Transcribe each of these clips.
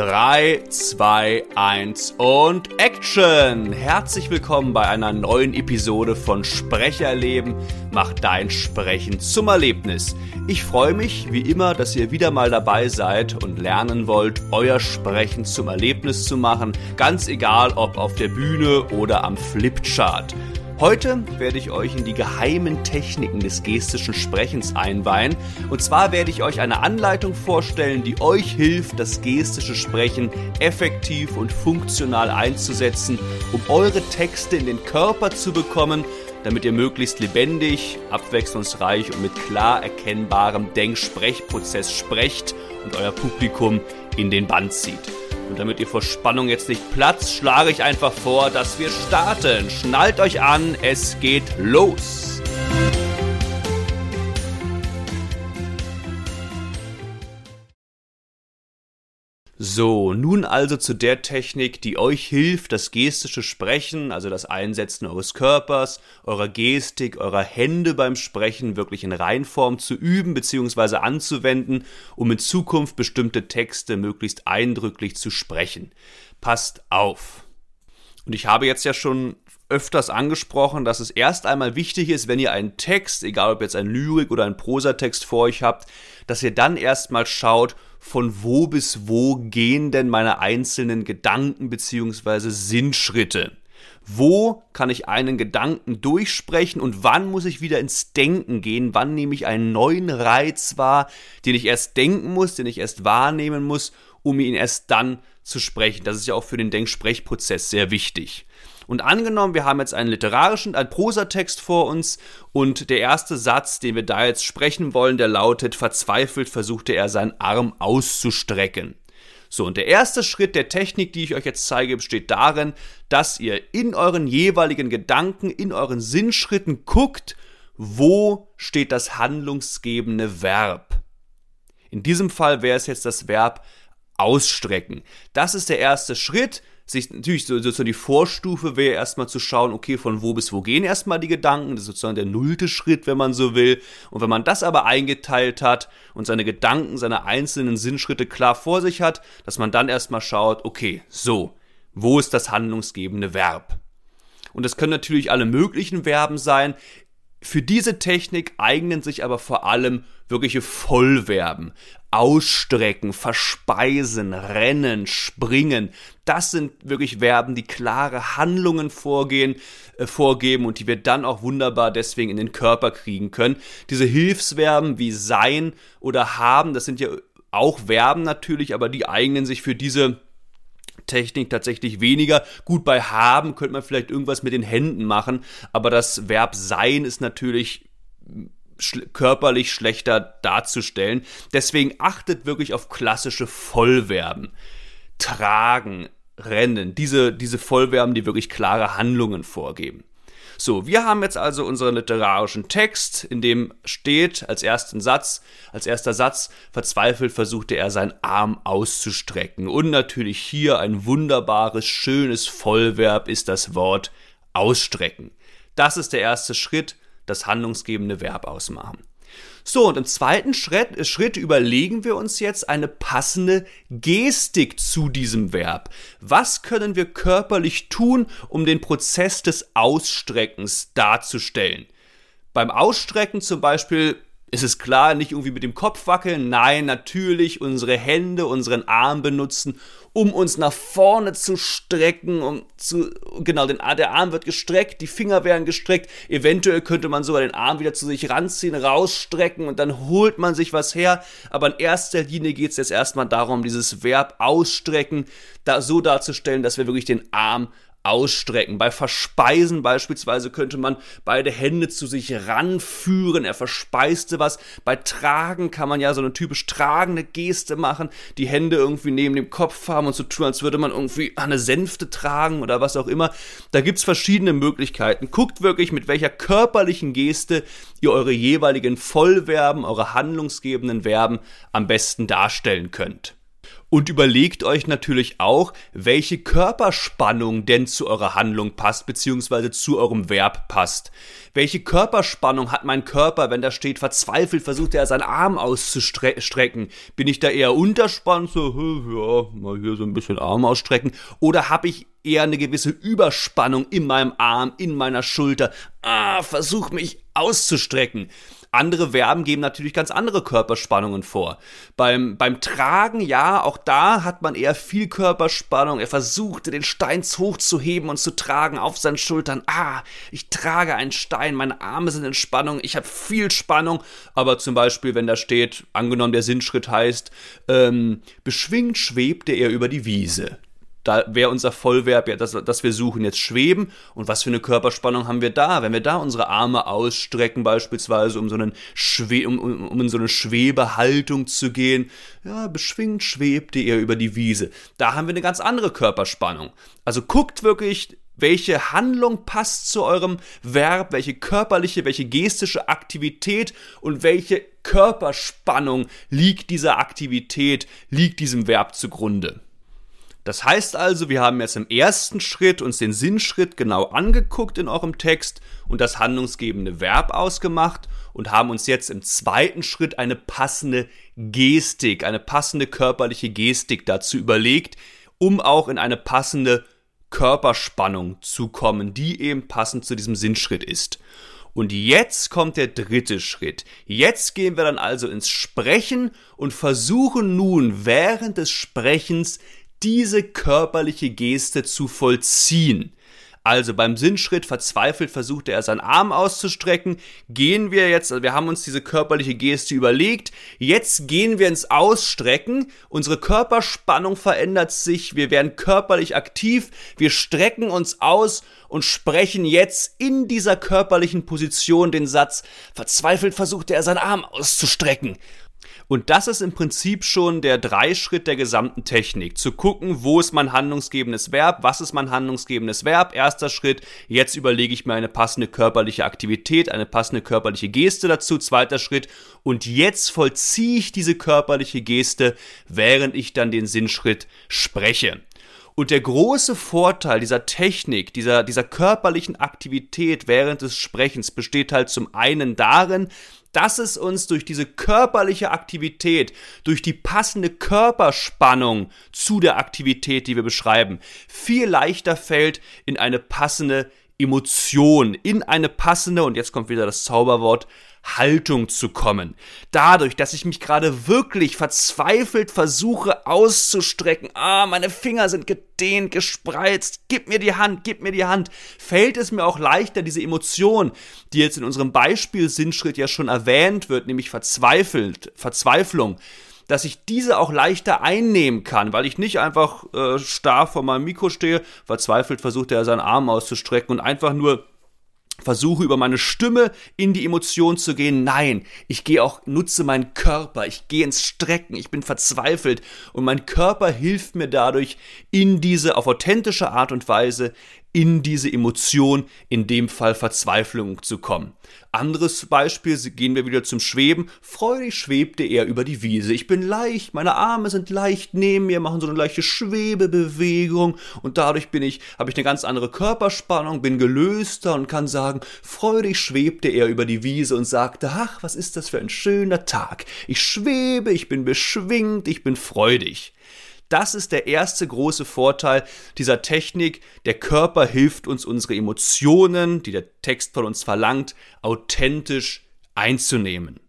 3, 2, 1 und Action! Herzlich willkommen bei einer neuen Episode von Sprecherleben. Mach dein Sprechen zum Erlebnis. Ich freue mich, wie immer, dass ihr wieder mal dabei seid und lernen wollt, euer Sprechen zum Erlebnis zu machen. Ganz egal, ob auf der Bühne oder am Flipchart. Heute werde ich euch in die geheimen Techniken des gestischen Sprechens einweihen. Und zwar werde ich euch eine Anleitung vorstellen, die euch hilft, das gestische Sprechen effektiv und funktional einzusetzen, um eure Texte in den Körper zu bekommen, damit ihr möglichst lebendig, abwechslungsreich und mit klar erkennbarem Denk-Sprechprozess sprecht und euer Publikum in den Band zieht. Und damit ihr vor Spannung jetzt nicht platzt, schlage ich einfach vor, dass wir starten. Schnallt euch an, es geht los. So, nun also zu der Technik, die euch hilft, das gestische Sprechen, also das Einsetzen eures Körpers, eurer Gestik, eurer Hände beim Sprechen wirklich in Reinform zu üben bzw. anzuwenden, um in Zukunft bestimmte Texte möglichst eindrücklich zu sprechen. Passt auf! Und ich habe jetzt ja schon öfters angesprochen, dass es erst einmal wichtig ist, wenn ihr einen Text, egal ob jetzt ein Lyrik oder ein Prosatext vor euch habt, dass ihr dann erstmal schaut, von wo bis wo gehen denn meine einzelnen Gedanken bzw. Sinnschritte. Wo kann ich einen Gedanken durchsprechen und wann muss ich wieder ins Denken gehen? Wann nehme ich einen neuen Reiz wahr, den ich erst denken muss, den ich erst wahrnehmen muss, um ihn erst dann zu sprechen? Das ist ja auch für den Denksprechprozess sehr wichtig. Und angenommen, wir haben jetzt einen literarischen, einen Prosatext vor uns und der erste Satz, den wir da jetzt sprechen wollen, der lautet, verzweifelt versuchte er seinen Arm auszustrecken. So, und der erste Schritt der Technik, die ich euch jetzt zeige, besteht darin, dass ihr in euren jeweiligen Gedanken, in euren Sinnschritten guckt, wo steht das handlungsgebende Verb. In diesem Fall wäre es jetzt das Verb ausstrecken. Das ist der erste Schritt sich natürlich so, sozusagen die Vorstufe wäre erstmal zu schauen, okay, von wo bis wo gehen erstmal die Gedanken, das ist sozusagen der nullte Schritt, wenn man so will. Und wenn man das aber eingeteilt hat und seine Gedanken, seine einzelnen Sinnschritte klar vor sich hat, dass man dann erstmal schaut, okay, so, wo ist das handlungsgebende Verb? Und das können natürlich alle möglichen Verben sein. Für diese Technik eignen sich aber vor allem wirkliche Vollverben. Ausstrecken, verspeisen, rennen, springen. Das sind wirklich Verben, die klare Handlungen vorgehen, äh, vorgeben und die wir dann auch wunderbar deswegen in den Körper kriegen können. Diese Hilfsverben wie sein oder haben, das sind ja auch Verben natürlich, aber die eignen sich für diese Technik tatsächlich weniger. Gut, bei haben könnte man vielleicht irgendwas mit den Händen machen, aber das Verb sein ist natürlich sch körperlich schlechter darzustellen. Deswegen achtet wirklich auf klassische Vollverben. Tragen, rennen, diese, diese Vollverben, die wirklich klare Handlungen vorgeben. So, wir haben jetzt also unseren literarischen Text, in dem steht als ersten Satz, als erster Satz, verzweifelt versuchte er seinen Arm auszustrecken. Und natürlich hier ein wunderbares, schönes Vollverb ist das Wort ausstrecken. Das ist der erste Schritt, das handlungsgebende Verb ausmachen. So, und im zweiten Schritt, Schritt, überlegen wir uns jetzt eine passende Gestik zu diesem Verb. Was können wir körperlich tun, um den Prozess des Ausstreckens darzustellen? Beim Ausstrecken zum Beispiel ist es klar, nicht irgendwie mit dem Kopf wackeln, nein, natürlich unsere Hände, unseren Arm benutzen, um uns nach vorne zu strecken, um zu, genau, den, der Arm wird gestreckt, die Finger werden gestreckt, eventuell könnte man sogar den Arm wieder zu sich ranziehen, rausstrecken und dann holt man sich was her, aber in erster Linie geht es jetzt erstmal darum, dieses Verb ausstrecken, da so darzustellen, dass wir wirklich den Arm ausstrecken. Bei Verspeisen beispielsweise könnte man beide Hände zu sich ranführen. Er verspeiste was. Bei Tragen kann man ja so eine typisch tragende Geste machen. Die Hände irgendwie neben dem Kopf haben und so tun, als würde man irgendwie eine Sänfte tragen oder was auch immer. Da gibt's verschiedene Möglichkeiten. Guckt wirklich, mit welcher körperlichen Geste ihr eure jeweiligen Vollverben, eure handlungsgebenden Verben am besten darstellen könnt. Und überlegt euch natürlich auch, welche Körperspannung denn zu eurer Handlung passt, beziehungsweise zu eurem Verb passt. Welche Körperspannung hat mein Körper, wenn da steht, verzweifelt versucht er seinen Arm auszustrecken? Bin ich da eher unterspannt, so, ja, mal hier so ein bisschen Arm ausstrecken? Oder habe ich eher eine gewisse Überspannung in meinem Arm, in meiner Schulter? Ah, versuch mich auszustrecken. Andere Verben geben natürlich ganz andere Körperspannungen vor. Beim, beim Tragen, ja, auch da hat man eher viel Körperspannung. Er versuchte, den Stein hochzuheben und zu tragen auf seinen Schultern. Ah, ich trage einen Stein, meine Arme sind in Spannung, ich habe viel Spannung. Aber zum Beispiel, wenn da steht, angenommen der Sinnschritt heißt, ähm, beschwingt schwebte er über die Wiese da wäre unser Vollverb ja, dass, dass wir suchen jetzt schweben. Und was für eine Körperspannung haben wir da? Wenn wir da unsere Arme ausstrecken, beispielsweise, um so, einen Schwe um, um, um in so eine Schwebehaltung zu gehen, ja, beschwingt schwebte ihr über die Wiese. Da haben wir eine ganz andere Körperspannung. Also guckt wirklich, welche Handlung passt zu eurem Verb, welche körperliche, welche gestische Aktivität und welche Körperspannung liegt dieser Aktivität, liegt diesem Verb zugrunde. Das heißt also, wir haben jetzt im ersten Schritt uns den Sinnschritt genau angeguckt in eurem Text und das handlungsgebende Verb ausgemacht und haben uns jetzt im zweiten Schritt eine passende Gestik, eine passende körperliche Gestik dazu überlegt, um auch in eine passende Körperspannung zu kommen, die eben passend zu diesem Sinnschritt ist. Und jetzt kommt der dritte Schritt. Jetzt gehen wir dann also ins Sprechen und versuchen nun während des Sprechens diese körperliche Geste zu vollziehen. Also beim Sinnschritt verzweifelt versuchte er seinen Arm auszustrecken. Gehen wir jetzt, also wir haben uns diese körperliche Geste überlegt. Jetzt gehen wir ins Ausstrecken. Unsere Körperspannung verändert sich. Wir werden körperlich aktiv. Wir strecken uns aus und sprechen jetzt in dieser körperlichen Position den Satz. Verzweifelt versuchte er seinen Arm auszustrecken. Und das ist im Prinzip schon der Dreischritt der gesamten Technik. Zu gucken, wo ist mein handlungsgebendes Verb, was ist mein handlungsgebendes Verb. Erster Schritt, jetzt überlege ich mir eine passende körperliche Aktivität, eine passende körperliche Geste dazu. Zweiter Schritt, und jetzt vollziehe ich diese körperliche Geste, während ich dann den Sinnschritt spreche. Und der große Vorteil dieser Technik, dieser, dieser körperlichen Aktivität während des Sprechens besteht halt zum einen darin, dass es uns durch diese körperliche Aktivität, durch die passende Körperspannung zu der Aktivität, die wir beschreiben, viel leichter fällt, in eine passende Emotion, in eine passende, und jetzt kommt wieder das Zauberwort, Haltung zu kommen. Dadurch, dass ich mich gerade wirklich verzweifelt versuche auszustrecken, ah, meine Finger sind gedehnt, gespreizt, gib mir die Hand, gib mir die Hand, fällt es mir auch leichter, diese Emotion, die jetzt in unserem Beispiel Sinnschritt ja schon erwähnt wird, nämlich verzweifelt, Verzweiflung, dass ich diese auch leichter einnehmen kann, weil ich nicht einfach äh, starr vor meinem Mikro stehe, verzweifelt versucht er seinen Arm auszustrecken und einfach nur versuche über meine Stimme in die Emotion zu gehen. Nein, ich gehe auch, nutze meinen Körper, ich gehe ins Strecken, ich bin verzweifelt. Und mein Körper hilft mir dadurch in diese auf authentische Art und Weise in diese Emotion, in dem Fall Verzweiflung zu kommen. Anderes Beispiel, gehen wir wieder zum Schweben. Freudig schwebte er über die Wiese. Ich bin leicht, meine Arme sind leicht neben mir, machen so eine leichte Schwebebewegung und dadurch bin ich, habe ich eine ganz andere Körperspannung, bin gelöster und kann sagen, freudig schwebte er über die Wiese und sagte, ach, was ist das für ein schöner Tag. Ich schwebe, ich bin beschwingt, ich bin freudig. Das ist der erste große Vorteil dieser Technik. Der Körper hilft uns, unsere Emotionen, die der Text von uns verlangt, authentisch einzunehmen.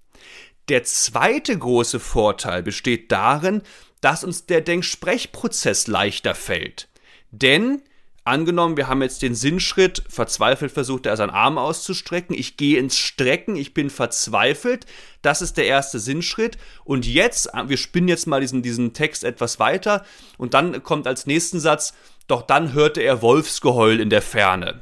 Der zweite große Vorteil besteht darin, dass uns der Denksprechprozess leichter fällt. Denn Angenommen, wir haben jetzt den Sinnschritt, verzweifelt versucht er seinen Arm auszustrecken, ich gehe ins Strecken, ich bin verzweifelt, das ist der erste Sinnschritt und jetzt, wir spinnen jetzt mal diesen, diesen Text etwas weiter und dann kommt als nächsten Satz, doch dann hörte er Wolfsgeheul in der Ferne.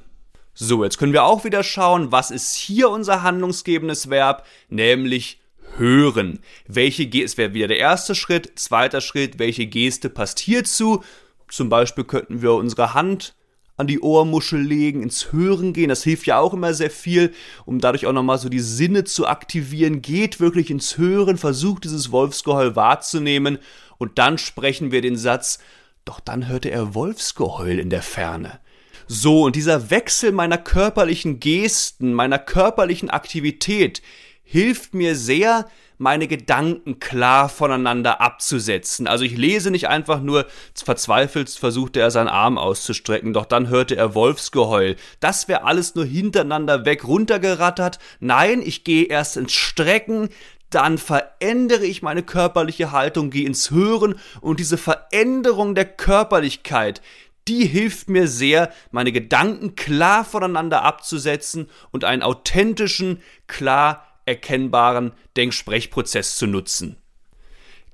So, jetzt können wir auch wieder schauen, was ist hier unser handlungsgebendes Verb, nämlich hören. Welche Geste, es wäre wieder der erste Schritt, zweiter Schritt, welche Geste passt hierzu? Zum Beispiel könnten wir unsere Hand an die Ohrmuschel legen, ins Hören gehen. Das hilft ja auch immer sehr viel, um dadurch auch nochmal so die Sinne zu aktivieren. Geht wirklich ins Hören, versucht dieses Wolfsgeheul wahrzunehmen und dann sprechen wir den Satz, doch dann hörte er Wolfsgeheul in der Ferne. So, und dieser Wechsel meiner körperlichen Gesten, meiner körperlichen Aktivität hilft mir sehr, meine Gedanken klar voneinander abzusetzen. Also ich lese nicht einfach nur, verzweifelt versuchte er seinen Arm auszustrecken, doch dann hörte er Wolfsgeheul. Das wäre alles nur hintereinander weg runtergerattert. Nein, ich gehe erst ins Strecken, dann verändere ich meine körperliche Haltung, gehe ins Hören und diese Veränderung der Körperlichkeit, die hilft mir sehr, meine Gedanken klar voneinander abzusetzen und einen authentischen, klar erkennbaren Denksprechprozess zu nutzen.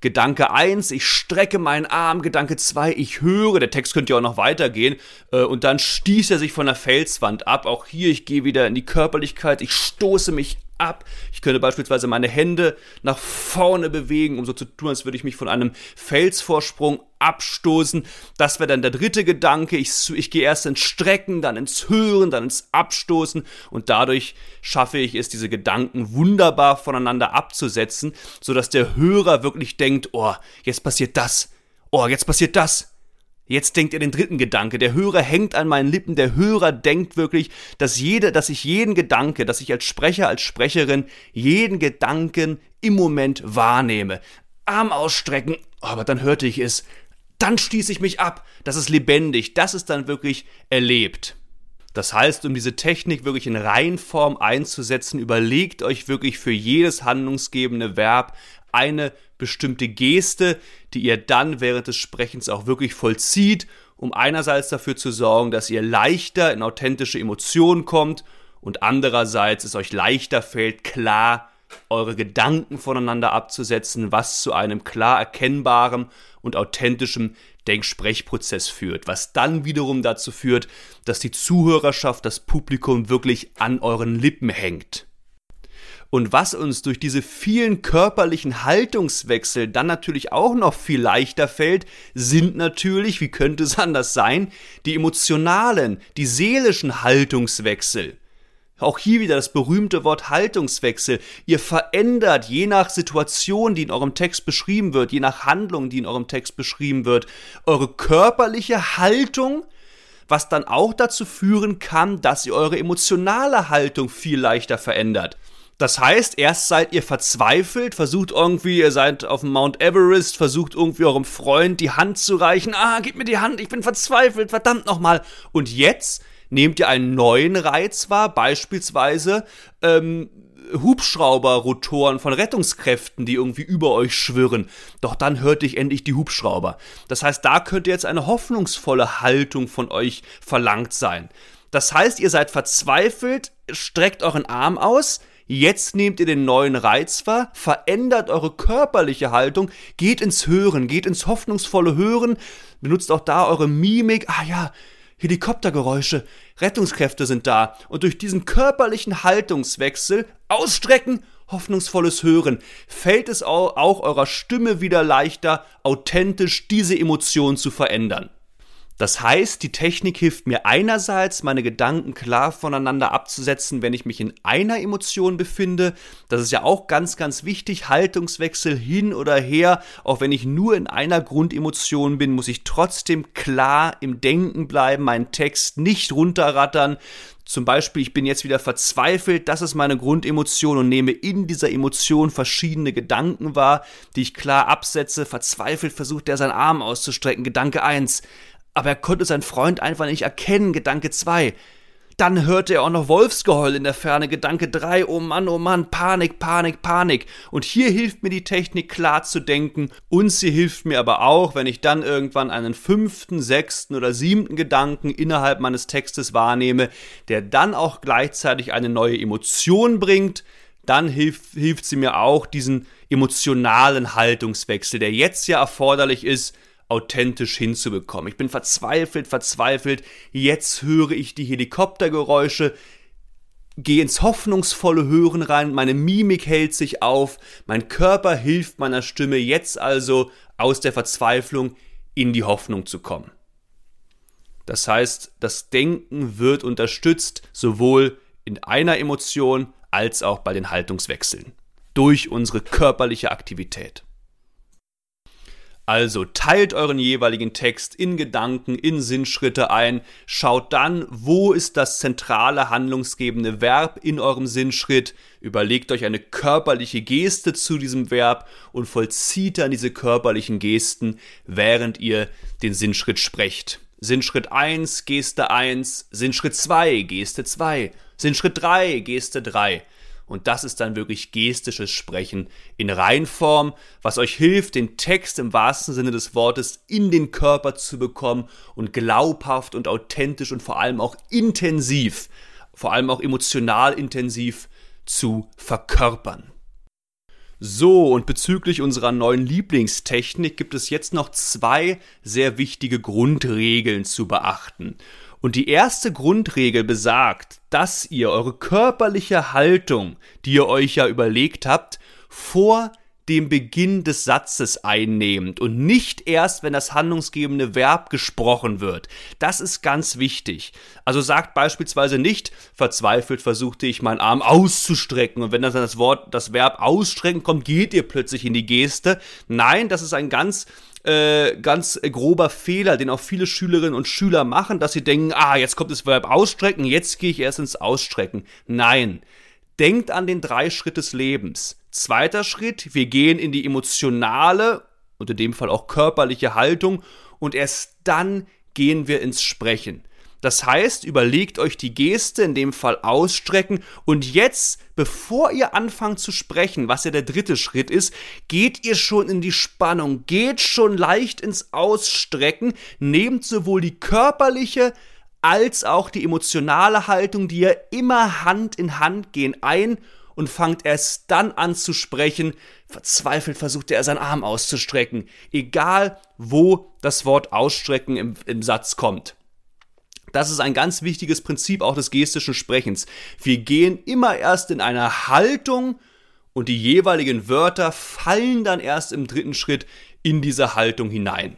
Gedanke 1, ich strecke meinen Arm. Gedanke 2, ich höre. Der Text könnte ja auch noch weitergehen. Äh, und dann stieß er sich von der Felswand ab. Auch hier, ich gehe wieder in die Körperlichkeit. Ich stoße mich ab. Ich könnte beispielsweise meine Hände nach vorne bewegen, um so zu tun, als würde ich mich von einem Felsvorsprung abstoßen. Das wäre dann der dritte Gedanke. Ich, ich gehe erst ins Strecken, dann ins Hören, dann ins Abstoßen und dadurch schaffe ich es, diese Gedanken wunderbar voneinander abzusetzen, sodass der Hörer wirklich denkt, oh, jetzt passiert das. Oh, jetzt passiert das. Jetzt denkt er den dritten Gedanke. Der Hörer hängt an meinen Lippen. Der Hörer denkt wirklich, dass jede, dass ich jeden Gedanke, dass ich als Sprecher, als Sprecherin jeden Gedanken im Moment wahrnehme. Arm ausstrecken. Oh, aber dann hörte ich es. Dann stieß ich mich ab. Das ist lebendig. Das ist dann wirklich erlebt. Das heißt, um diese Technik wirklich in Reihenform einzusetzen, überlegt euch wirklich für jedes handlungsgebende Verb eine bestimmte Geste, die ihr dann während des Sprechens auch wirklich vollzieht, um einerseits dafür zu sorgen, dass ihr leichter in authentische Emotionen kommt und andererseits es euch leichter fällt, klar eure Gedanken voneinander abzusetzen, was zu einem klar erkennbaren und authentischen Denksprechprozess führt, was dann wiederum dazu führt, dass die Zuhörerschaft, das Publikum wirklich an euren Lippen hängt. Und was uns durch diese vielen körperlichen Haltungswechsel dann natürlich auch noch viel leichter fällt, sind natürlich, wie könnte es anders sein, die emotionalen, die seelischen Haltungswechsel. Auch hier wieder das berühmte Wort Haltungswechsel. Ihr verändert je nach Situation, die in eurem Text beschrieben wird, je nach Handlung, die in eurem Text beschrieben wird, eure körperliche Haltung, was dann auch dazu führen kann, dass ihr eure emotionale Haltung viel leichter verändert. Das heißt, erst seid ihr verzweifelt, versucht irgendwie, ihr seid auf dem Mount Everest, versucht irgendwie eurem Freund die Hand zu reichen. Ah, gib mir die Hand, ich bin verzweifelt, verdammt nochmal. Und jetzt nehmt ihr einen neuen Reiz wahr, beispielsweise ähm, Hubschrauberrotoren von Rettungskräften, die irgendwie über euch schwirren. Doch dann hörte ich endlich die Hubschrauber. Das heißt, da könnte jetzt eine hoffnungsvolle Haltung von euch verlangt sein. Das heißt, ihr seid verzweifelt, streckt euren Arm aus, Jetzt nehmt ihr den neuen Reiz wahr, verändert eure körperliche Haltung, geht ins Hören, geht ins hoffnungsvolle Hören, benutzt auch da eure Mimik. Ah ja, Helikoptergeräusche, Rettungskräfte sind da. Und durch diesen körperlichen Haltungswechsel, Ausstrecken, hoffnungsvolles Hören, fällt es auch, eurer Stimme wieder leichter, authentisch diese Emotion zu verändern. Das heißt, die Technik hilft mir einerseits, meine Gedanken klar voneinander abzusetzen, wenn ich mich in einer Emotion befinde. Das ist ja auch ganz, ganz wichtig. Haltungswechsel hin oder her. Auch wenn ich nur in einer Grundemotion bin, muss ich trotzdem klar im Denken bleiben, meinen Text nicht runterrattern. Zum Beispiel, ich bin jetzt wieder verzweifelt, das ist meine Grundemotion und nehme in dieser Emotion verschiedene Gedanken wahr, die ich klar absetze. Verzweifelt versucht er seinen Arm auszustrecken. Gedanke 1 aber er konnte seinen Freund einfach nicht erkennen, Gedanke 2. Dann hörte er auch noch Wolfsgeheul in der Ferne, Gedanke 3, oh Mann, oh Mann, Panik, Panik, Panik. Und hier hilft mir die Technik klar zu denken und sie hilft mir aber auch, wenn ich dann irgendwann einen fünften, sechsten oder siebten Gedanken innerhalb meines Textes wahrnehme, der dann auch gleichzeitig eine neue Emotion bringt, dann hilft, hilft sie mir auch, diesen emotionalen Haltungswechsel, der jetzt ja erforderlich ist, authentisch hinzubekommen. Ich bin verzweifelt, verzweifelt. Jetzt höre ich die Helikoptergeräusche, gehe ins hoffnungsvolle Hören rein, meine Mimik hält sich auf, mein Körper hilft meiner Stimme jetzt also aus der Verzweiflung in die Hoffnung zu kommen. Das heißt, das Denken wird unterstützt, sowohl in einer Emotion als auch bei den Haltungswechseln. Durch unsere körperliche Aktivität. Also teilt euren jeweiligen Text in Gedanken, in Sinnschritte ein, schaut dann, wo ist das zentrale handlungsgebende Verb in eurem Sinnschritt, überlegt euch eine körperliche Geste zu diesem Verb und vollzieht dann diese körperlichen Gesten, während ihr den Sinnschritt sprecht. Sinnschritt 1, Geste 1, Sinnschritt 2, Geste 2, Sinnschritt 3, Geste 3. Und das ist dann wirklich gestisches Sprechen in Reinform, was euch hilft, den Text im wahrsten Sinne des Wortes in den Körper zu bekommen und glaubhaft und authentisch und vor allem auch intensiv, vor allem auch emotional intensiv zu verkörpern. So, und bezüglich unserer neuen Lieblingstechnik gibt es jetzt noch zwei sehr wichtige Grundregeln zu beachten. Und die erste Grundregel besagt, dass ihr eure körperliche Haltung, die ihr euch ja überlegt habt, vor dem Beginn des Satzes einnehmt und nicht erst, wenn das handlungsgebende Verb gesprochen wird. Das ist ganz wichtig. Also sagt beispielsweise nicht, verzweifelt versuchte ich meinen Arm auszustrecken und wenn dann das Wort, das Verb ausstrecken kommt, geht ihr plötzlich in die Geste. Nein, das ist ein ganz äh, ganz grober Fehler, den auch viele Schülerinnen und Schüler machen, dass sie denken, ah, jetzt kommt das Verb ausstrecken, jetzt gehe ich erst ins Ausstrecken. Nein. Denkt an den drei Schritt des Lebens. Zweiter Schritt, wir gehen in die emotionale, und in dem Fall auch körperliche Haltung, und erst dann gehen wir ins Sprechen. Das heißt, überlegt euch die Geste, in dem Fall ausstrecken und jetzt, bevor ihr anfangt zu sprechen, was ja der dritte Schritt ist, geht ihr schon in die Spannung, geht schon leicht ins Ausstrecken, nehmt sowohl die körperliche als auch die emotionale Haltung, die ja immer Hand in Hand gehen, ein und fangt erst dann an zu sprechen. Verzweifelt versucht er seinen Arm auszustrecken, egal wo das Wort ausstrecken im, im Satz kommt. Das ist ein ganz wichtiges Prinzip auch des gestischen Sprechens. Wir gehen immer erst in eine Haltung und die jeweiligen Wörter fallen dann erst im dritten Schritt in diese Haltung hinein.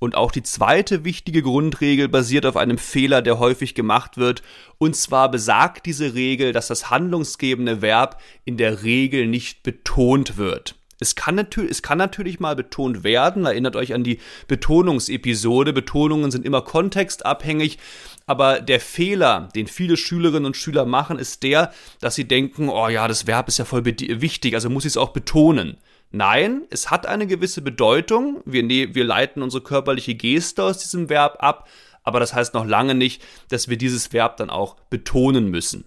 Und auch die zweite wichtige Grundregel basiert auf einem Fehler, der häufig gemacht wird. Und zwar besagt diese Regel, dass das handlungsgebende Verb in der Regel nicht betont wird. Es kann, natürlich, es kann natürlich mal betont werden. Erinnert euch an die Betonungsepisode. Betonungen sind immer kontextabhängig. Aber der Fehler, den viele Schülerinnen und Schüler machen, ist der, dass sie denken, oh ja, das Verb ist ja voll wichtig, also muss ich es auch betonen. Nein, es hat eine gewisse Bedeutung. Wir, ne wir leiten unsere körperliche Geste aus diesem Verb ab, aber das heißt noch lange nicht, dass wir dieses Verb dann auch betonen müssen.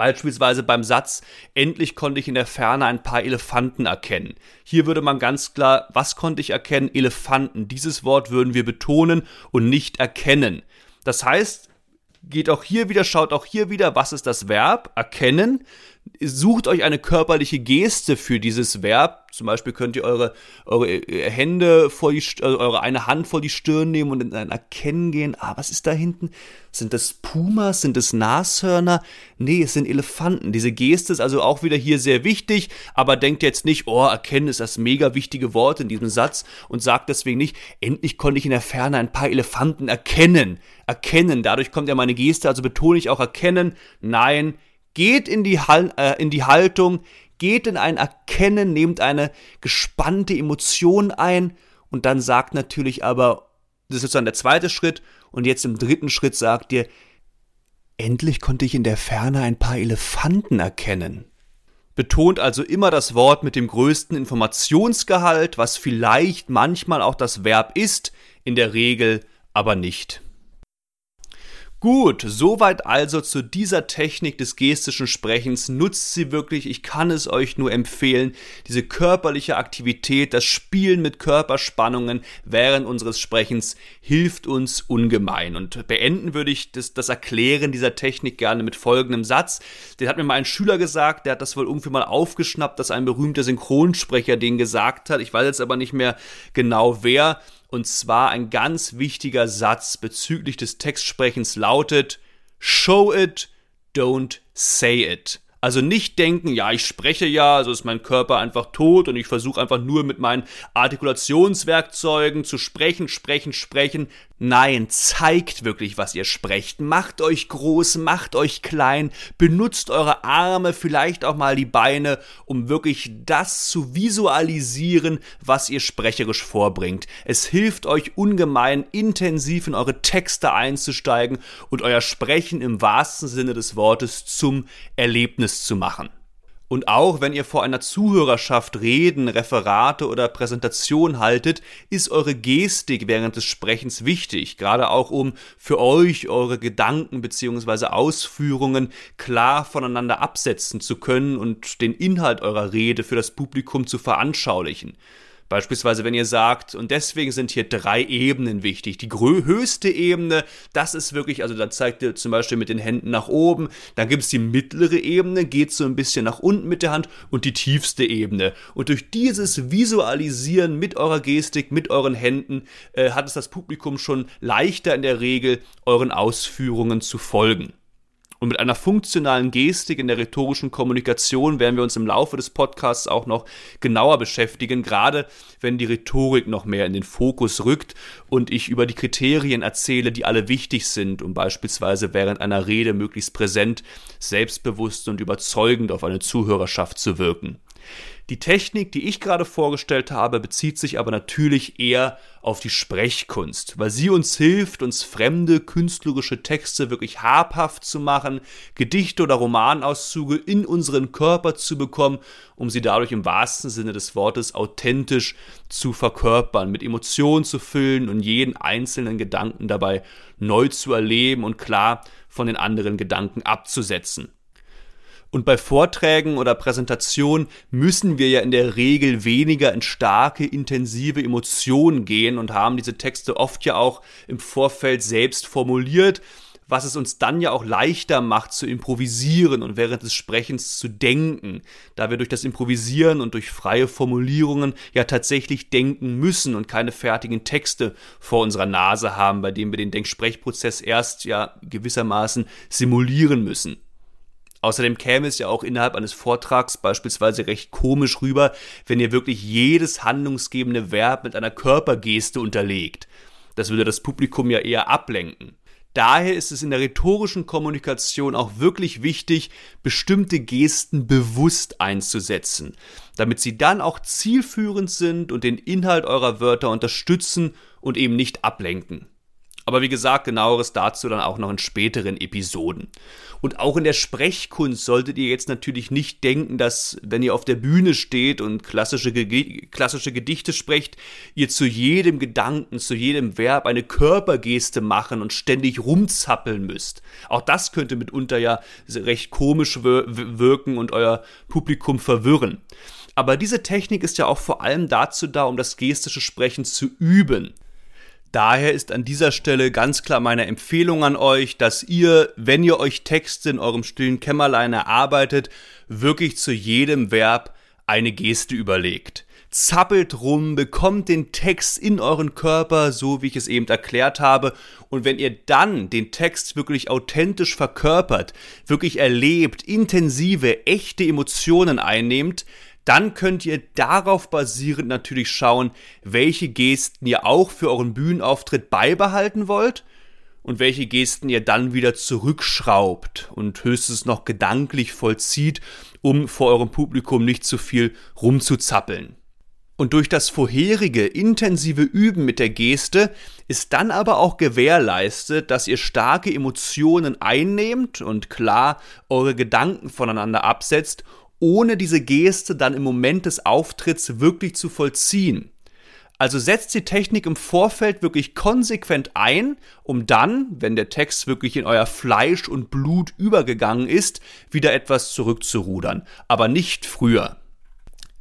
Beispielsweise beim Satz, endlich konnte ich in der Ferne ein paar Elefanten erkennen. Hier würde man ganz klar, was konnte ich erkennen? Elefanten. Dieses Wort würden wir betonen und nicht erkennen. Das heißt, geht auch hier wieder, schaut auch hier wieder, was ist das Verb? Erkennen. Sucht euch eine körperliche Geste für dieses Verb. Zum Beispiel könnt ihr eure, eure äh, Hände vor die, also eure eine Hand vor die Stirn nehmen und ein Erkennen gehen. Ah, was ist da hinten? Sind das Pumas? Sind das Nashörner? Nee, es sind Elefanten. Diese Geste ist also auch wieder hier sehr wichtig, aber denkt jetzt nicht, oh, erkennen ist das mega wichtige Wort in diesem Satz und sagt deswegen nicht, endlich konnte ich in der Ferne ein paar Elefanten erkennen. Erkennen, dadurch kommt ja meine Geste, also betone ich auch erkennen. Nein, geht in die, äh, in die Haltung, geht in ein Erkennen, nehmt eine gespannte Emotion ein und dann sagt natürlich aber, das ist sozusagen der zweite Schritt, und jetzt im dritten Schritt sagt ihr, endlich konnte ich in der Ferne ein paar Elefanten erkennen. Betont also immer das Wort mit dem größten Informationsgehalt, was vielleicht manchmal auch das Verb ist, in der Regel aber nicht. Gut, soweit also zu dieser Technik des gestischen Sprechens. Nutzt sie wirklich, ich kann es euch nur empfehlen. Diese körperliche Aktivität, das Spielen mit Körperspannungen während unseres Sprechens hilft uns ungemein. Und beenden würde ich das, das Erklären dieser Technik gerne mit folgendem Satz. Den hat mir mal ein Schüler gesagt, der hat das wohl irgendwie mal aufgeschnappt, dass ein berühmter Synchronsprecher den gesagt hat. Ich weiß jetzt aber nicht mehr genau wer. Und zwar ein ganz wichtiger Satz bezüglich des Textsprechens lautet, Show it, don't say it. Also nicht denken, ja, ich spreche ja, also ist mein Körper einfach tot und ich versuche einfach nur mit meinen Artikulationswerkzeugen zu sprechen, sprechen, sprechen. Nein, zeigt wirklich, was ihr sprecht. Macht euch groß, macht euch klein, benutzt eure Arme, vielleicht auch mal die Beine, um wirklich das zu visualisieren, was ihr sprecherisch vorbringt. Es hilft euch ungemein, intensiv in eure Texte einzusteigen und euer Sprechen im wahrsten Sinne des Wortes zum Erlebnis zu machen. Und auch wenn ihr vor einer Zuhörerschaft Reden, Referate oder Präsentation haltet, ist eure Gestik während des Sprechens wichtig, gerade auch um für euch eure Gedanken bzw. Ausführungen klar voneinander absetzen zu können und den Inhalt eurer Rede für das Publikum zu veranschaulichen. Beispielsweise, wenn ihr sagt, und deswegen sind hier drei Ebenen wichtig. Die höchste Ebene, das ist wirklich, also da zeigt ihr zum Beispiel mit den Händen nach oben. Dann gibt es die mittlere Ebene, geht so ein bisschen nach unten mit der Hand und die tiefste Ebene. Und durch dieses Visualisieren mit eurer Gestik, mit euren Händen, äh, hat es das Publikum schon leichter in der Regel, euren Ausführungen zu folgen. Und mit einer funktionalen Gestik in der rhetorischen Kommunikation werden wir uns im Laufe des Podcasts auch noch genauer beschäftigen, gerade wenn die Rhetorik noch mehr in den Fokus rückt und ich über die Kriterien erzähle, die alle wichtig sind, um beispielsweise während einer Rede möglichst präsent, selbstbewusst und überzeugend auf eine Zuhörerschaft zu wirken. Die Technik, die ich gerade vorgestellt habe, bezieht sich aber natürlich eher auf die Sprechkunst, weil sie uns hilft, uns fremde künstlerische Texte wirklich habhaft zu machen, Gedichte oder Romanauszüge in unseren Körper zu bekommen, um sie dadurch im wahrsten Sinne des Wortes authentisch zu verkörpern, mit Emotionen zu füllen und jeden einzelnen Gedanken dabei neu zu erleben und klar von den anderen Gedanken abzusetzen. Und bei Vorträgen oder Präsentationen müssen wir ja in der Regel weniger in starke, intensive Emotionen gehen und haben diese Texte oft ja auch im Vorfeld selbst formuliert, was es uns dann ja auch leichter macht zu improvisieren und während des Sprechens zu denken, da wir durch das Improvisieren und durch freie Formulierungen ja tatsächlich denken müssen und keine fertigen Texte vor unserer Nase haben, bei denen wir den Denksprechprozess erst ja gewissermaßen simulieren müssen. Außerdem käme es ja auch innerhalb eines Vortrags beispielsweise recht komisch rüber, wenn ihr wirklich jedes handlungsgebende Verb mit einer Körpergeste unterlegt. Das würde das Publikum ja eher ablenken. Daher ist es in der rhetorischen Kommunikation auch wirklich wichtig, bestimmte Gesten bewusst einzusetzen, damit sie dann auch zielführend sind und den Inhalt eurer Wörter unterstützen und eben nicht ablenken. Aber wie gesagt, genaueres dazu dann auch noch in späteren Episoden. Und auch in der Sprechkunst solltet ihr jetzt natürlich nicht denken, dass, wenn ihr auf der Bühne steht und klassische, klassische Gedichte sprecht, ihr zu jedem Gedanken, zu jedem Verb eine Körpergeste machen und ständig rumzappeln müsst. Auch das könnte mitunter ja recht komisch wirken und euer Publikum verwirren. Aber diese Technik ist ja auch vor allem dazu da, um das gestische Sprechen zu üben. Daher ist an dieser Stelle ganz klar meine Empfehlung an euch, dass ihr, wenn ihr euch Texte in eurem stillen Kämmerlein erarbeitet, wirklich zu jedem Verb eine Geste überlegt. Zappelt rum, bekommt den Text in euren Körper, so wie ich es eben erklärt habe. Und wenn ihr dann den Text wirklich authentisch verkörpert, wirklich erlebt, intensive, echte Emotionen einnehmt, dann könnt ihr darauf basierend natürlich schauen, welche Gesten ihr auch für euren Bühnenauftritt beibehalten wollt und welche Gesten ihr dann wieder zurückschraubt und höchstens noch gedanklich vollzieht, um vor eurem Publikum nicht zu viel rumzuzappeln. Und durch das vorherige intensive Üben mit der Geste ist dann aber auch gewährleistet, dass ihr starke Emotionen einnehmt und klar eure Gedanken voneinander absetzt ohne diese Geste dann im Moment des Auftritts wirklich zu vollziehen. Also setzt die Technik im Vorfeld wirklich konsequent ein, um dann, wenn der Text wirklich in euer Fleisch und Blut übergegangen ist, wieder etwas zurückzurudern, aber nicht früher.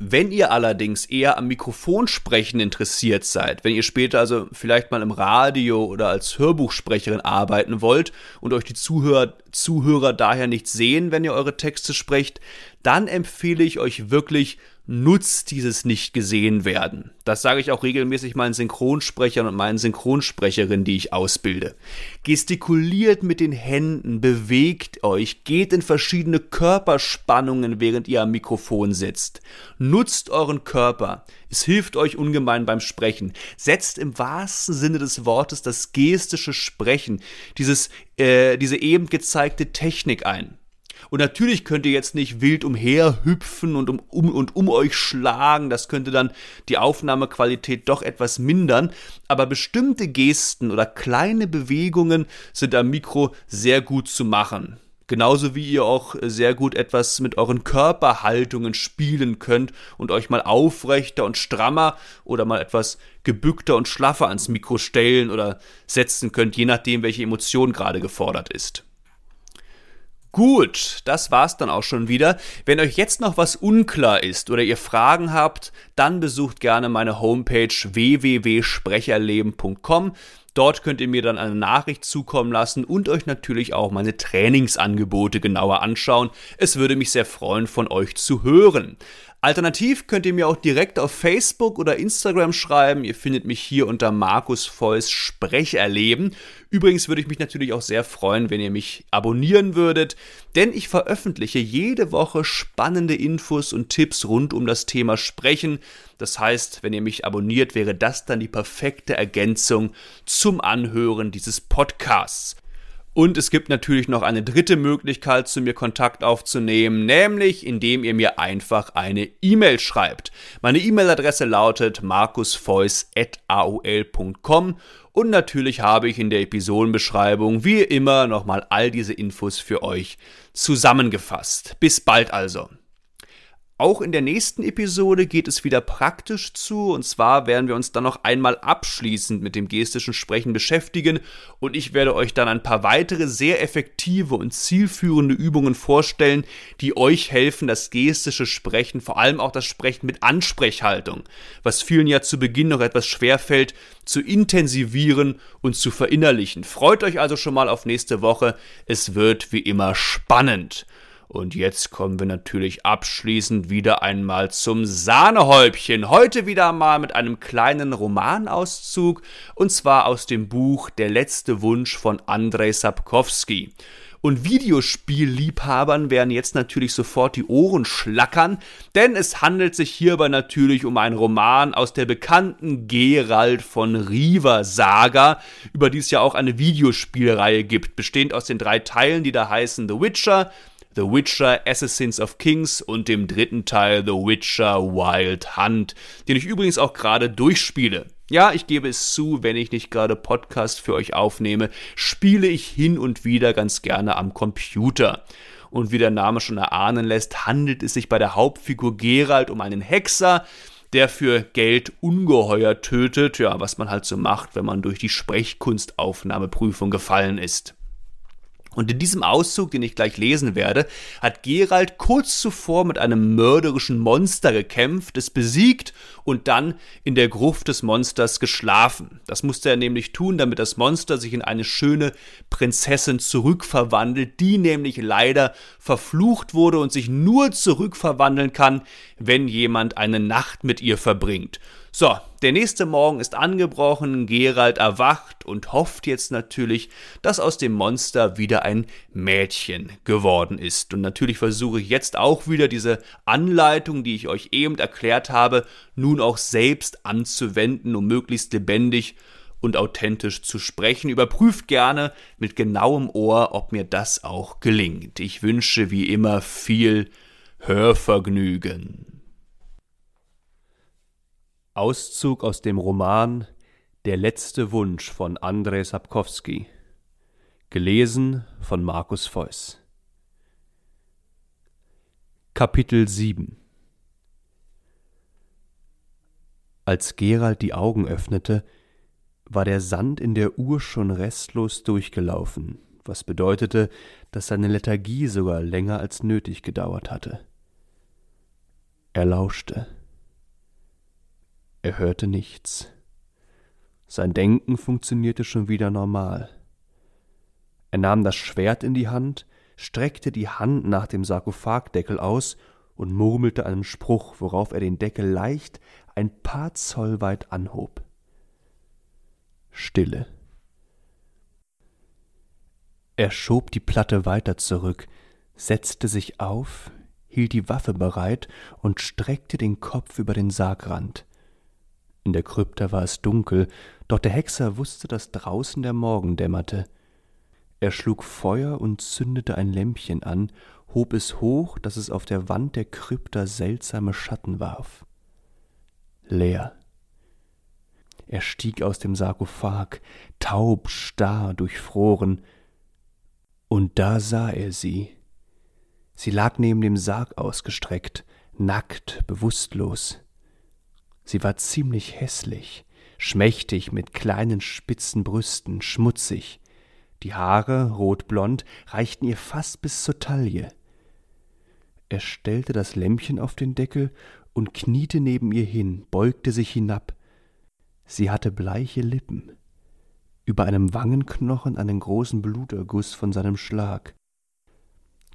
Wenn ihr allerdings eher am Mikrofonsprechen interessiert seid, wenn ihr später also vielleicht mal im Radio oder als Hörbuchsprecherin arbeiten wollt und euch die Zuhörer, Zuhörer daher nicht sehen, wenn ihr eure Texte sprecht, dann empfehle ich euch wirklich nutzt dieses nicht gesehen werden. Das sage ich auch regelmäßig meinen Synchronsprechern und meinen Synchronsprecherinnen, die ich ausbilde. Gestikuliert mit den Händen, bewegt euch, geht in verschiedene Körperspannungen, während ihr am Mikrofon sitzt. Nutzt euren Körper. Es hilft euch ungemein beim Sprechen. Setzt im wahrsten Sinne des Wortes das gestische Sprechen, dieses, äh, diese eben gezeigte Technik ein. Und natürlich könnt ihr jetzt nicht wild umherhüpfen und um, um, und um euch schlagen. Das könnte dann die Aufnahmequalität doch etwas mindern. Aber bestimmte Gesten oder kleine Bewegungen sind am Mikro sehr gut zu machen. Genauso wie ihr auch sehr gut etwas mit euren Körperhaltungen spielen könnt und euch mal aufrechter und strammer oder mal etwas gebückter und schlaffer ans Mikro stellen oder setzen könnt, je nachdem, welche Emotion gerade gefordert ist. Gut, das war's dann auch schon wieder. Wenn euch jetzt noch was unklar ist oder ihr Fragen habt, dann besucht gerne meine Homepage www.sprecherleben.com. Dort könnt ihr mir dann eine Nachricht zukommen lassen und euch natürlich auch meine Trainingsangebote genauer anschauen. Es würde mich sehr freuen, von euch zu hören. Alternativ könnt ihr mir auch direkt auf Facebook oder Instagram schreiben. Ihr findet mich hier unter Markus Feuss Sprecherleben. Übrigens würde ich mich natürlich auch sehr freuen, wenn ihr mich abonnieren würdet, denn ich veröffentliche jede Woche spannende Infos und Tipps rund um das Thema Sprechen. Das heißt, wenn ihr mich abonniert, wäre das dann die perfekte Ergänzung zum Anhören dieses Podcasts. Und es gibt natürlich noch eine dritte Möglichkeit, zu mir Kontakt aufzunehmen, nämlich indem ihr mir einfach eine E-Mail schreibt. Meine E-Mail-Adresse lautet markusfeuss.aol.com und natürlich habe ich in der Episodenbeschreibung wie immer nochmal all diese Infos für euch zusammengefasst. Bis bald also. Auch in der nächsten Episode geht es wieder praktisch zu, und zwar werden wir uns dann noch einmal abschließend mit dem gestischen Sprechen beschäftigen und ich werde euch dann ein paar weitere sehr effektive und zielführende Übungen vorstellen, die euch helfen, das gestische Sprechen, vor allem auch das Sprechen mit Ansprechhaltung, was vielen ja zu Beginn noch etwas schwerfällt, zu intensivieren und zu verinnerlichen. Freut euch also schon mal auf nächste Woche, es wird wie immer spannend. Und jetzt kommen wir natürlich abschließend wieder einmal zum Sahnehäubchen. Heute wieder mal mit einem kleinen Romanauszug und zwar aus dem Buch Der letzte Wunsch von Andrei Sapkowski. Und Videospielliebhabern werden jetzt natürlich sofort die Ohren schlackern, denn es handelt sich hierbei natürlich um einen Roman aus der bekannten Gerald von Riva Saga, über die es ja auch eine Videospielreihe gibt, bestehend aus den drei Teilen, die da heißen The Witcher, The Witcher Assassins of Kings und dem dritten Teil The Witcher Wild Hunt, den ich übrigens auch gerade durchspiele. Ja, ich gebe es zu, wenn ich nicht gerade Podcast für euch aufnehme, spiele ich hin und wieder ganz gerne am Computer. Und wie der Name schon erahnen lässt, handelt es sich bei der Hauptfigur Geralt um einen Hexer, der für Geld ungeheuer tötet, ja, was man halt so macht, wenn man durch die Sprechkunstaufnahmeprüfung gefallen ist. Und in diesem Auszug, den ich gleich lesen werde, hat Gerald kurz zuvor mit einem mörderischen Monster gekämpft, es besiegt und dann in der Gruft des Monsters geschlafen. Das musste er nämlich tun, damit das Monster sich in eine schöne Prinzessin zurückverwandelt, die nämlich leider verflucht wurde und sich nur zurückverwandeln kann, wenn jemand eine Nacht mit ihr verbringt. So, der nächste Morgen ist angebrochen, Gerald erwacht und hofft jetzt natürlich, dass aus dem Monster wieder ein Mädchen geworden ist. Und natürlich versuche ich jetzt auch wieder diese Anleitung, die ich euch eben erklärt habe, nun auch selbst anzuwenden, um möglichst lebendig und authentisch zu sprechen. Überprüft gerne mit genauem Ohr, ob mir das auch gelingt. Ich wünsche wie immer viel Hörvergnügen. Auszug aus dem Roman Der letzte Wunsch von Andrzej Sapkowski. Gelesen von Markus Feuss. Kapitel 7 Als Gerald die Augen öffnete, war der Sand in der Uhr schon restlos durchgelaufen, was bedeutete, dass seine Lethargie sogar länger als nötig gedauert hatte. Er lauschte. Er hörte nichts. Sein Denken funktionierte schon wieder normal. Er nahm das Schwert in die Hand, streckte die Hand nach dem Sarkophagdeckel aus und murmelte einen Spruch, worauf er den Deckel leicht ein paar Zoll weit anhob. Stille. Er schob die Platte weiter zurück, setzte sich auf, hielt die Waffe bereit und streckte den Kopf über den Sargrand. In der Krypta war es dunkel, doch der Hexer wusste, dass draußen der Morgen dämmerte. Er schlug Feuer und zündete ein Lämpchen an, hob es hoch, dass es auf der Wand der Krypta seltsame Schatten warf. Leer. Er stieg aus dem Sarkophag, taub, starr, durchfroren, und da sah er sie. Sie lag neben dem Sarg ausgestreckt, nackt, bewusstlos. Sie war ziemlich hässlich, schmächtig mit kleinen spitzen Brüsten, schmutzig. Die Haare, rotblond, reichten ihr fast bis zur Taille. Er stellte das Lämpchen auf den Deckel und kniete neben ihr hin, beugte sich hinab. Sie hatte bleiche Lippen, über einem Wangenknochen einen großen Bluterguss von seinem Schlag.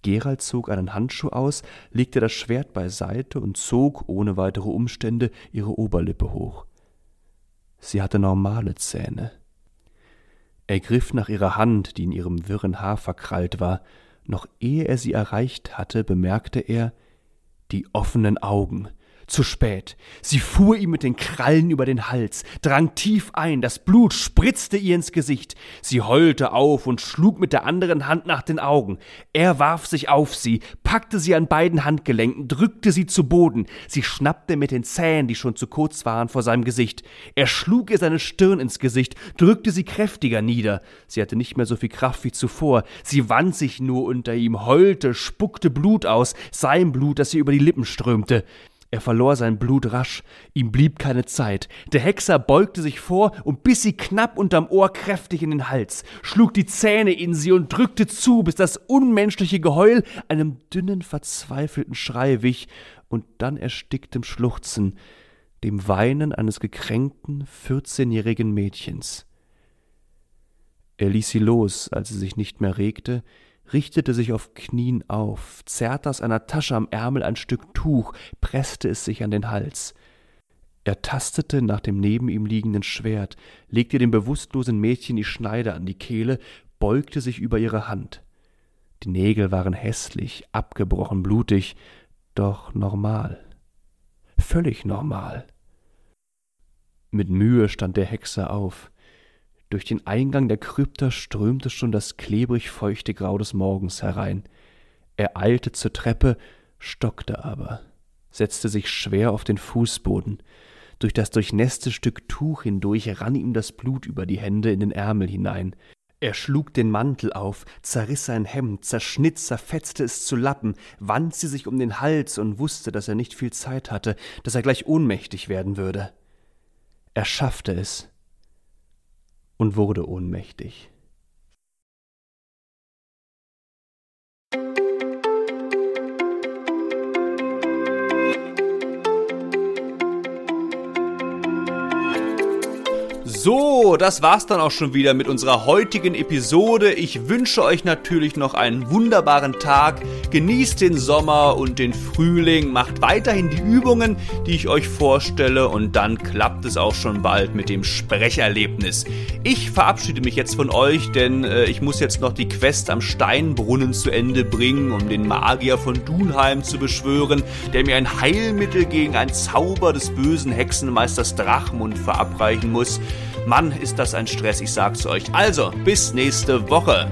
Gerald zog einen Handschuh aus, legte das Schwert beiseite und zog ohne weitere Umstände ihre Oberlippe hoch. Sie hatte normale Zähne. Er griff nach ihrer Hand, die in ihrem wirren Haar verkrallt war. Noch ehe er sie erreicht hatte, bemerkte er die offenen Augen, zu spät. Sie fuhr ihm mit den Krallen über den Hals, drang tief ein, das Blut spritzte ihr ins Gesicht. Sie heulte auf und schlug mit der anderen Hand nach den Augen. Er warf sich auf sie, packte sie an beiden Handgelenken, drückte sie zu Boden. Sie schnappte mit den Zähnen, die schon zu kurz waren, vor seinem Gesicht. Er schlug ihr seine Stirn ins Gesicht, drückte sie kräftiger nieder. Sie hatte nicht mehr so viel Kraft wie zuvor. Sie wand sich nur unter ihm, heulte, spuckte Blut aus, sein Blut, das ihr über die Lippen strömte. Er verlor sein Blut rasch, ihm blieb keine Zeit. Der Hexer beugte sich vor und biss sie knapp unterm Ohr kräftig in den Hals, schlug die Zähne in sie und drückte zu, bis das unmenschliche Geheul einem dünnen, verzweifelten Schrei wich und dann ersticktem Schluchzen, dem Weinen eines gekränkten, vierzehnjährigen Mädchens. Er ließ sie los, als sie sich nicht mehr regte, richtete sich auf Knien auf, zerrte aus einer Tasche am Ärmel ein Stück Tuch, presste es sich an den Hals. Er tastete nach dem neben ihm liegenden Schwert, legte dem bewusstlosen Mädchen die Schneide an die Kehle, beugte sich über ihre Hand. Die Nägel waren hässlich, abgebrochen, blutig, doch normal. Völlig normal. Mit Mühe stand der Hexer auf. Durch den Eingang der Krypta strömte schon das klebrig feuchte Grau des Morgens herein. Er eilte zur Treppe, stockte aber, setzte sich schwer auf den Fußboden. Durch das durchnässte Stück Tuch hindurch rann ihm das Blut über die Hände in den Ärmel hinein. Er schlug den Mantel auf, zerriss sein Hemd, zerschnitt, zerfetzte es zu Lappen, wand sie sich um den Hals und wusste, dass er nicht viel Zeit hatte, dass er gleich ohnmächtig werden würde. Er schaffte es und wurde ohnmächtig. So, das war's dann auch schon wieder mit unserer heutigen Episode. Ich wünsche euch natürlich noch einen wunderbaren Tag. Genießt den Sommer und den Frühling. Macht weiterhin die Übungen, die ich euch vorstelle. Und dann klappt es auch schon bald mit dem Sprecherlebnis. Ich verabschiede mich jetzt von euch, denn äh, ich muss jetzt noch die Quest am Steinbrunnen zu Ende bringen, um den Magier von Dunheim zu beschwören, der mir ein Heilmittel gegen einen Zauber des bösen Hexenmeisters Drachmund verabreichen muss. Mann, ist das ein Stress, ich sag's euch. Also, bis nächste Woche.